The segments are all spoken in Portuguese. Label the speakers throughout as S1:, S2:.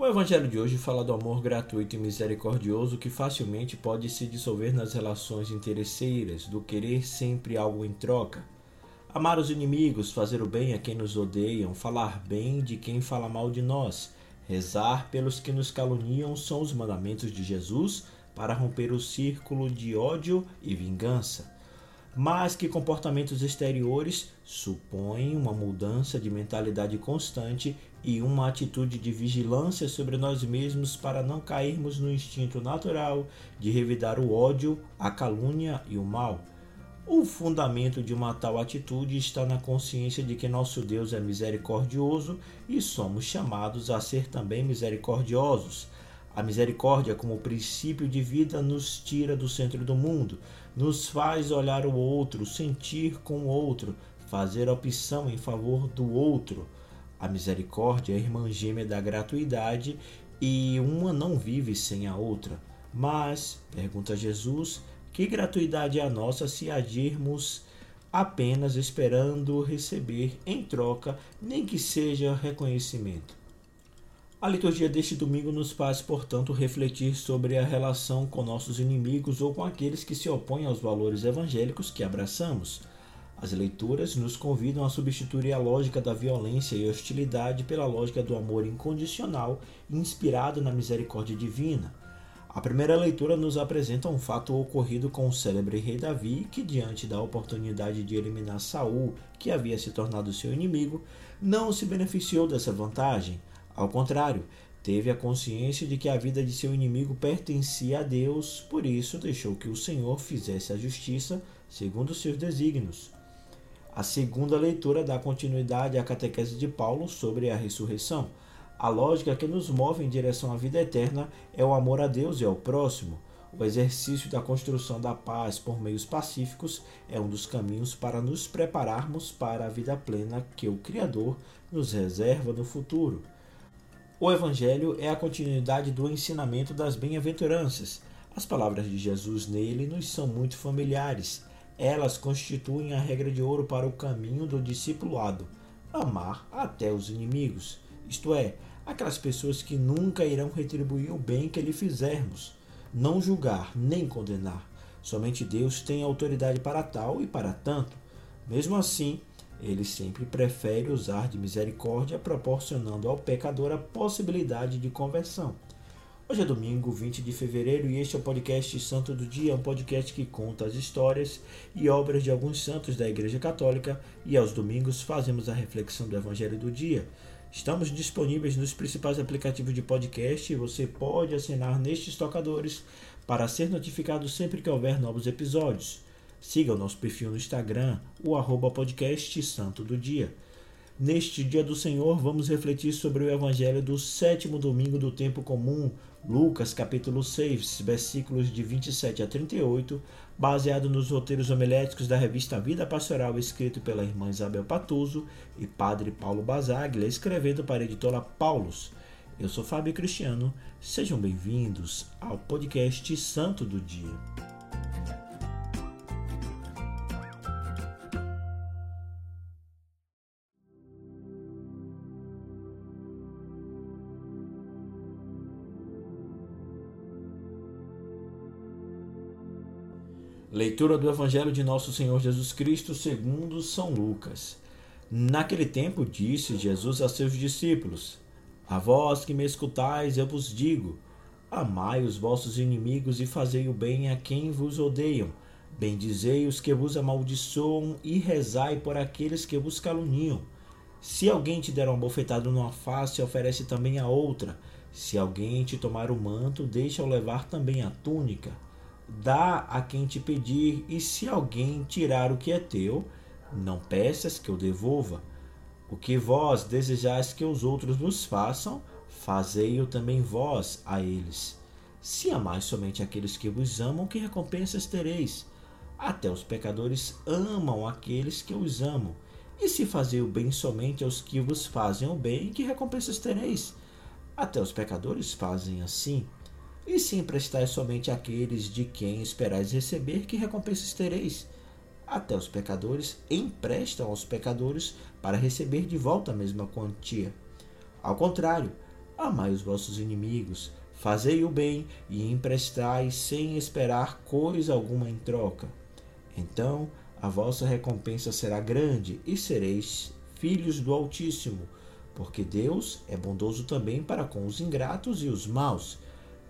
S1: O Evangelho de hoje fala do amor gratuito e misericordioso que facilmente pode se dissolver nas relações interesseiras, do querer sempre algo em troca. Amar os inimigos, fazer o bem a quem nos odeiam, falar bem de quem fala mal de nós, rezar pelos que nos caluniam são os mandamentos de Jesus para romper o círculo de ódio e vingança mas que comportamentos exteriores supõem uma mudança de mentalidade constante e uma atitude de vigilância sobre nós mesmos para não cairmos no instinto natural de revidar o ódio, a calúnia e o mal. O fundamento de uma tal atitude está na consciência de que nosso Deus é misericordioso e somos chamados a ser também misericordiosos. A misericórdia, como princípio de vida, nos tira do centro do mundo, nos faz olhar o outro, sentir com o outro, fazer opção em favor do outro. A misericórdia é irmã gêmea da gratuidade e uma não vive sem a outra. Mas, pergunta Jesus, que gratuidade é a nossa se agirmos apenas esperando receber em troca, nem que seja reconhecimento? A liturgia deste domingo nos faz, portanto, refletir sobre a relação com nossos inimigos ou com aqueles que se opõem aos valores evangélicos que abraçamos. As leituras nos convidam a substituir a lógica da violência e hostilidade pela lógica do amor incondicional inspirado na misericórdia divina. A primeira leitura nos apresenta um fato ocorrido com o célebre rei Davi, que diante da oportunidade de eliminar Saul, que havia se tornado seu inimigo, não se beneficiou dessa vantagem. Ao contrário, teve a consciência de que a vida de seu inimigo pertencia a Deus, por isso deixou que o Senhor fizesse a justiça segundo seus desígnios. A segunda leitura dá continuidade à catequese de Paulo sobre a ressurreição. A lógica que nos move em direção à vida eterna é o amor a Deus e ao próximo. O exercício da construção da paz por meios pacíficos é um dos caminhos para nos prepararmos para a vida plena que o Criador nos reserva no futuro. O Evangelho é a continuidade do ensinamento das bem-aventuranças. As palavras de Jesus nele nos são muito familiares. Elas constituem a regra de ouro para o caminho do discipulado: amar até os inimigos, isto é, aquelas pessoas que nunca irão retribuir o bem que lhe fizermos. Não julgar nem condenar. Somente Deus tem autoridade para tal e para tanto. Mesmo assim, ele sempre prefere usar de misericórdia, proporcionando ao pecador a possibilidade de conversão. Hoje é domingo, 20 de fevereiro, e este é o podcast Santo do Dia, um podcast que conta as histórias e obras de alguns santos da Igreja Católica, e aos domingos fazemos a reflexão do Evangelho do Dia. Estamos disponíveis nos principais aplicativos de podcast e você pode assinar nestes tocadores para ser notificado sempre que houver novos episódios. Siga o nosso perfil no Instagram, o arroba podcast Santo do Dia. Neste Dia do Senhor, vamos refletir sobre o Evangelho do sétimo domingo do tempo comum, Lucas capítulo 6, versículos de 27 a 38, baseado nos roteiros homiléticos da revista Vida Pastoral, escrito pela irmã Isabel Patuso e padre Paulo Basaglia, escrevendo para a editora Paulus. Eu sou Fábio Cristiano, sejam bem-vindos ao podcast Santo do Dia. Leitura do Evangelho de Nosso Senhor Jesus Cristo segundo São Lucas. Naquele tempo disse Jesus a seus discípulos: A vós que me escutais, eu vos digo: Amai os vossos inimigos e fazei o bem a quem vos odeiam. Bendizei os que vos amaldiçoam e rezai por aqueles que vos caluniam. Se alguém te der uma bofetada numa face, oferece também a outra. Se alguém te tomar o manto, deixa-o levar também a túnica dá a quem te pedir, e se alguém tirar o que é teu, não peças que eu devolva. O que vós desejais que os outros vos façam, fazei-o também vós a eles. Se amais somente aqueles que vos amam, que recompensas tereis? Até os pecadores amam aqueles que os amam. E se fazei o bem somente aos que vos fazem o bem, que recompensas tereis? Até os pecadores fazem assim. E se emprestais somente àqueles de quem esperais receber, que recompensas tereis? Até os pecadores emprestam aos pecadores para receber de volta a mesma quantia. Ao contrário, Amai os vossos inimigos, fazei o bem e emprestai sem esperar coisa alguma em troca. Então a vossa recompensa será grande e sereis filhos do Altíssimo, porque Deus é bondoso também para com os ingratos e os maus.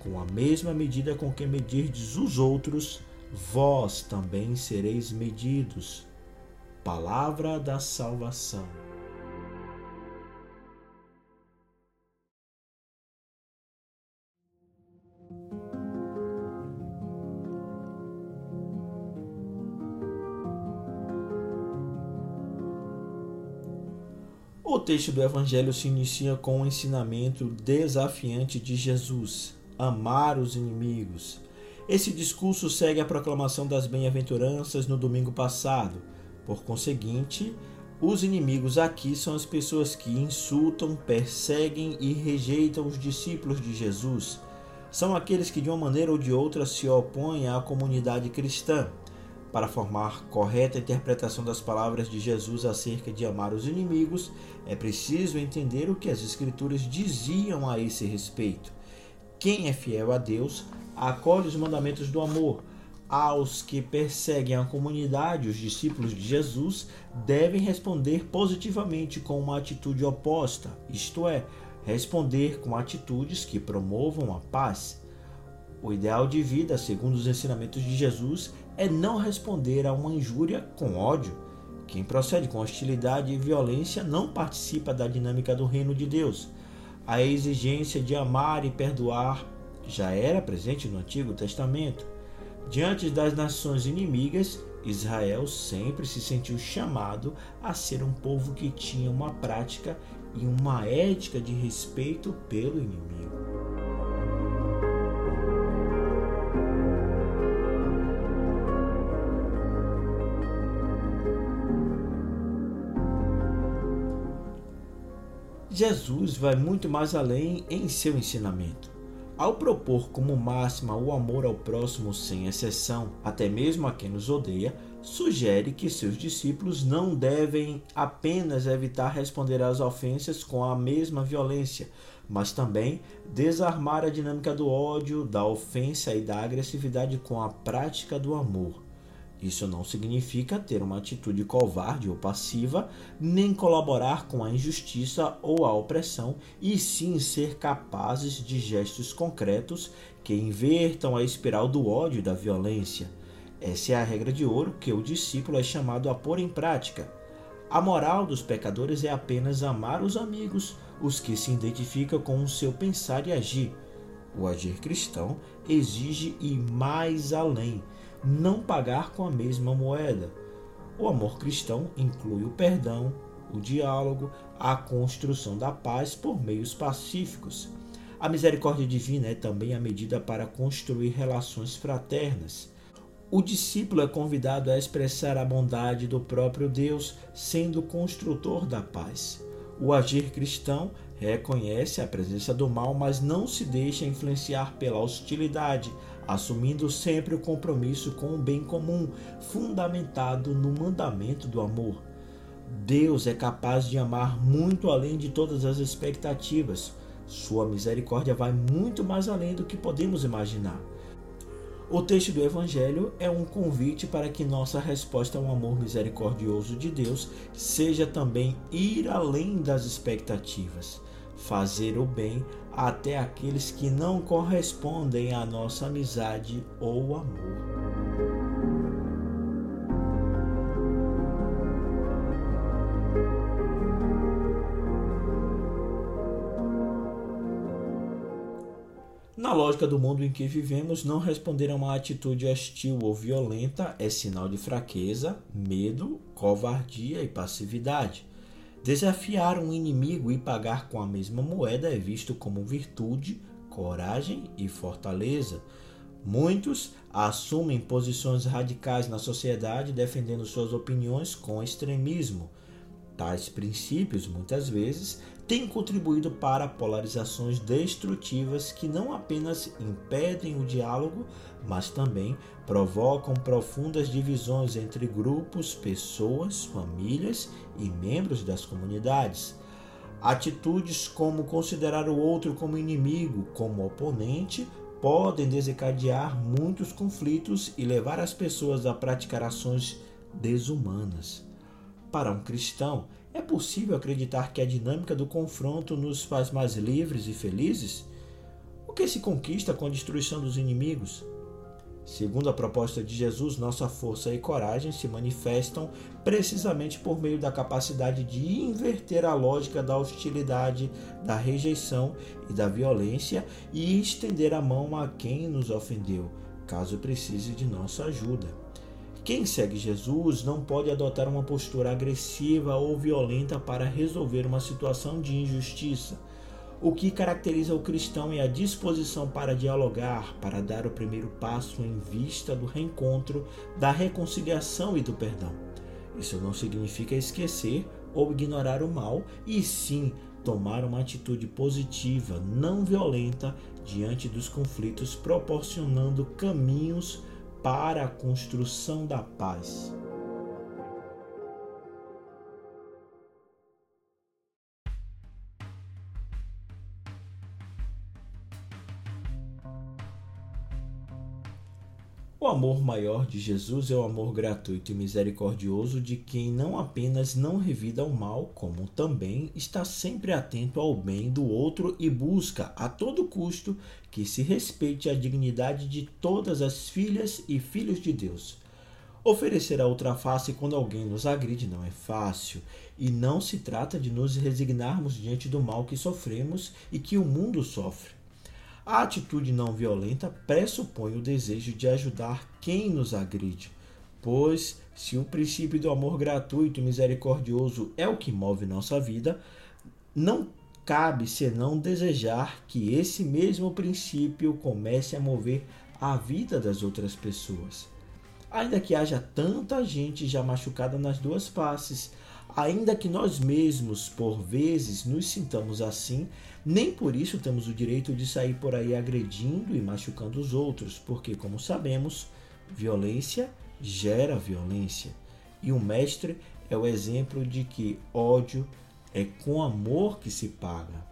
S1: com a mesma medida com que medirdes os outros, vós também sereis medidos. Palavra da salvação. O texto do Evangelho se inicia com um ensinamento desafiante de Jesus: amar os inimigos. Esse discurso segue a proclamação das bem-aventuranças no domingo passado. Por conseguinte, os inimigos aqui são as pessoas que insultam, perseguem e rejeitam os discípulos de Jesus. São aqueles que de uma maneira ou de outra se opõem à comunidade cristã. Para formar correta interpretação das palavras de Jesus acerca de amar os inimigos, é preciso entender o que as Escrituras diziam a esse respeito. Quem é fiel a Deus acolhe os mandamentos do amor. Aos que perseguem a comunidade, os discípulos de Jesus devem responder positivamente com uma atitude oposta, isto é, responder com atitudes que promovam a paz. O ideal de vida, segundo os ensinamentos de Jesus, é não responder a uma injúria com ódio. Quem procede com hostilidade e violência não participa da dinâmica do reino de Deus. A exigência de amar e perdoar já era presente no Antigo Testamento. Diante das nações inimigas, Israel sempre se sentiu chamado a ser um povo que tinha uma prática e uma ética de respeito pelo inimigo. Jesus vai muito mais além em seu ensinamento. Ao propor como máxima o amor ao próximo sem exceção, até mesmo a quem nos odeia, sugere que seus discípulos não devem apenas evitar responder às ofensas com a mesma violência, mas também desarmar a dinâmica do ódio, da ofensa e da agressividade com a prática do amor. Isso não significa ter uma atitude covarde ou passiva, nem colaborar com a injustiça ou a opressão, e sim ser capazes de gestos concretos que invertam a espiral do ódio e da violência. Essa é a regra de ouro que o discípulo é chamado a pôr em prática. A moral dos pecadores é apenas amar os amigos, os que se identificam com o seu pensar e agir. O agir cristão exige ir mais além não pagar com a mesma moeda. O amor cristão inclui o perdão, o diálogo, a construção da paz por meios pacíficos. A misericórdia divina é também a medida para construir relações fraternas. O discípulo é convidado a expressar a bondade do próprio Deus, sendo construtor da paz. O agir cristão reconhece a presença do mal, mas não se deixa influenciar pela hostilidade, assumindo sempre o compromisso com o bem comum, fundamentado no mandamento do amor. Deus é capaz de amar muito além de todas as expectativas. Sua misericórdia vai muito mais além do que podemos imaginar. O texto do Evangelho é um convite para que nossa resposta ao amor misericordioso de Deus seja também ir além das expectativas fazer o bem até aqueles que não correspondem à nossa amizade ou amor. Na lógica do mundo em que vivemos, não responder a uma atitude hostil ou violenta é sinal de fraqueza, medo, covardia e passividade. Desafiar um inimigo e pagar com a mesma moeda é visto como virtude, coragem e fortaleza. Muitos assumem posições radicais na sociedade defendendo suas opiniões com extremismo. Tais princípios, muitas vezes, têm contribuído para polarizações destrutivas que não apenas impedem o diálogo, mas também provocam profundas divisões entre grupos, pessoas, famílias e membros das comunidades. Atitudes como considerar o outro como inimigo, como oponente, podem desencadear muitos conflitos e levar as pessoas a praticar ações desumanas. Para um cristão, é possível acreditar que a dinâmica do confronto nos faz mais livres e felizes? O que se conquista com a destruição dos inimigos? Segundo a proposta de Jesus, nossa força e coragem se manifestam precisamente por meio da capacidade de inverter a lógica da hostilidade, da rejeição e da violência e estender a mão a quem nos ofendeu, caso precise de nossa ajuda. Quem segue Jesus não pode adotar uma postura agressiva ou violenta para resolver uma situação de injustiça o que caracteriza o cristão é a disposição para dialogar, para dar o primeiro passo em vista do reencontro, da reconciliação e do perdão. Isso não significa esquecer ou ignorar o mal, e sim tomar uma atitude positiva, não violenta, diante dos conflitos, proporcionando caminhos para a construção da paz. O amor maior de Jesus é o amor gratuito e misericordioso de quem não apenas não revida o mal, como também está sempre atento ao bem do outro e busca a todo custo que se respeite a dignidade de todas as filhas e filhos de Deus. Oferecer a outra face quando alguém nos agride não é fácil, e não se trata de nos resignarmos diante do mal que sofremos e que o mundo sofre. A atitude não violenta pressupõe o desejo de ajudar quem nos agride, pois se o princípio do amor gratuito e misericordioso é o que move nossa vida, não cabe senão desejar que esse mesmo princípio comece a mover a vida das outras pessoas. Ainda que haja tanta gente já machucada nas duas faces, ainda que nós mesmos por vezes nos sintamos assim, nem por isso temos o direito de sair por aí agredindo e machucando os outros, porque, como sabemos, violência gera violência. E o mestre é o exemplo de que ódio é com amor que se paga.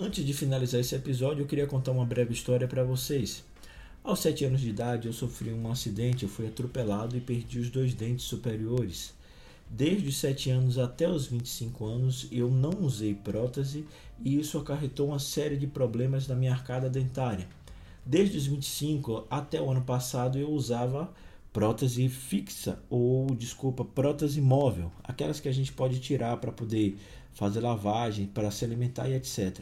S1: Antes de finalizar esse episódio, eu queria contar uma breve história para vocês. Aos 7 anos de idade, eu sofri um acidente, eu fui atropelado e perdi os dois dentes superiores. Desde os 7 anos até os 25 anos, eu não usei prótese e isso acarretou uma série de problemas na minha arcada dentária. Desde os 25 até o ano passado, eu usava prótese fixa ou, desculpa, prótese móvel, aquelas que a gente pode tirar para poder fazer lavagem, para se alimentar e etc.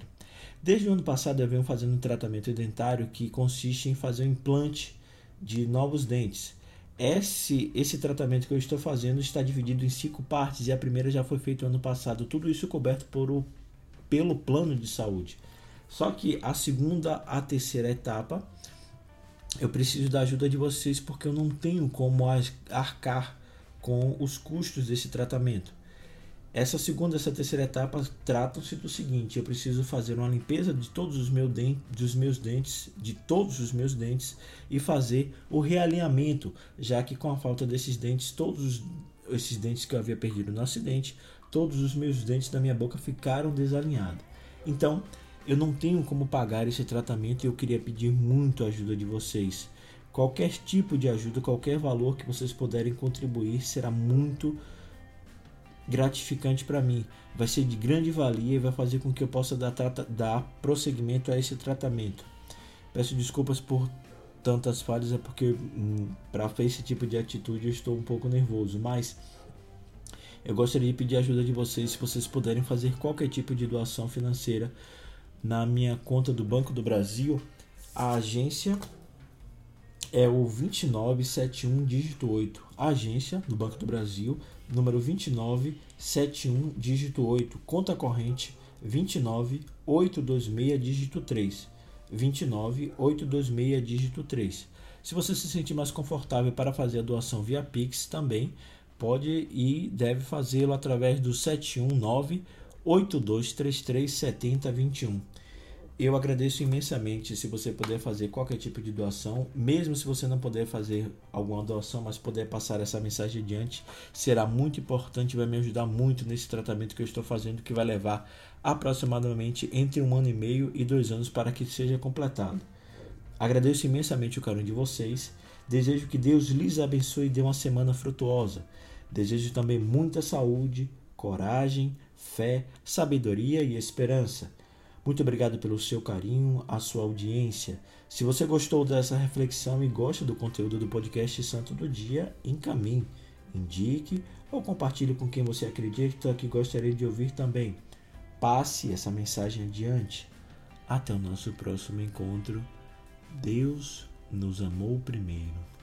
S1: Desde o ano passado eu venho fazendo um tratamento dentário que consiste em fazer um implante de novos dentes. Esse, esse tratamento que eu estou fazendo está dividido em cinco partes e a primeira já foi feita ano passado. Tudo isso coberto por o, pelo plano de saúde. Só que a segunda, a terceira etapa, eu preciso da ajuda de vocês porque eu não tenho como arcar com os custos desse tratamento. Essa segunda e essa terceira etapa tratam-se do seguinte: eu preciso fazer uma limpeza de todos os meus dentes, dos meus dentes, de todos os meus dentes e fazer o realinhamento, já que com a falta desses dentes, todos esses dentes que eu havia perdido no acidente, todos os meus dentes da minha boca ficaram desalinhados. Então, eu não tenho como pagar esse tratamento e eu queria pedir muito a ajuda de vocês. Qualquer tipo de ajuda, qualquer valor que vocês puderem contribuir será muito gratificante para mim, vai ser de grande valia e vai fazer com que eu possa dar, dar prosseguimento a esse tratamento. Peço desculpas por tantas falhas, é porque hum, para esse tipo de atitude eu estou um pouco nervoso, mas eu gostaria de pedir a ajuda de vocês se vocês puderem fazer qualquer tipo de doação financeira na minha conta do Banco do Brasil. A agência é o 2971 dígito 8, agência do Banco do Brasil, número 2971 dígito 8, conta corrente 29826 dígito 3. 29826 dígito 3. Se você se sentir mais confortável para fazer a doação via Pix também, pode e deve fazê-lo através do 719 8233 7021. Eu agradeço imensamente se você puder fazer qualquer tipo de doação, mesmo se você não puder fazer alguma doação, mas puder passar essa mensagem adiante, será muito importante vai me ajudar muito nesse tratamento que eu estou fazendo, que vai levar aproximadamente entre um ano e meio e dois anos para que seja completado. Agradeço imensamente o carinho de vocês. Desejo que Deus lhes abençoe e dê uma semana frutuosa. Desejo também muita saúde, coragem, fé, sabedoria e esperança. Muito obrigado pelo seu carinho, a sua audiência. Se você gostou dessa reflexão e gosta do conteúdo do podcast Santo do Dia, encaminhe, indique ou compartilhe com quem você acredita que gostaria de ouvir também. Passe essa mensagem adiante. Até o nosso próximo encontro. Deus nos amou primeiro.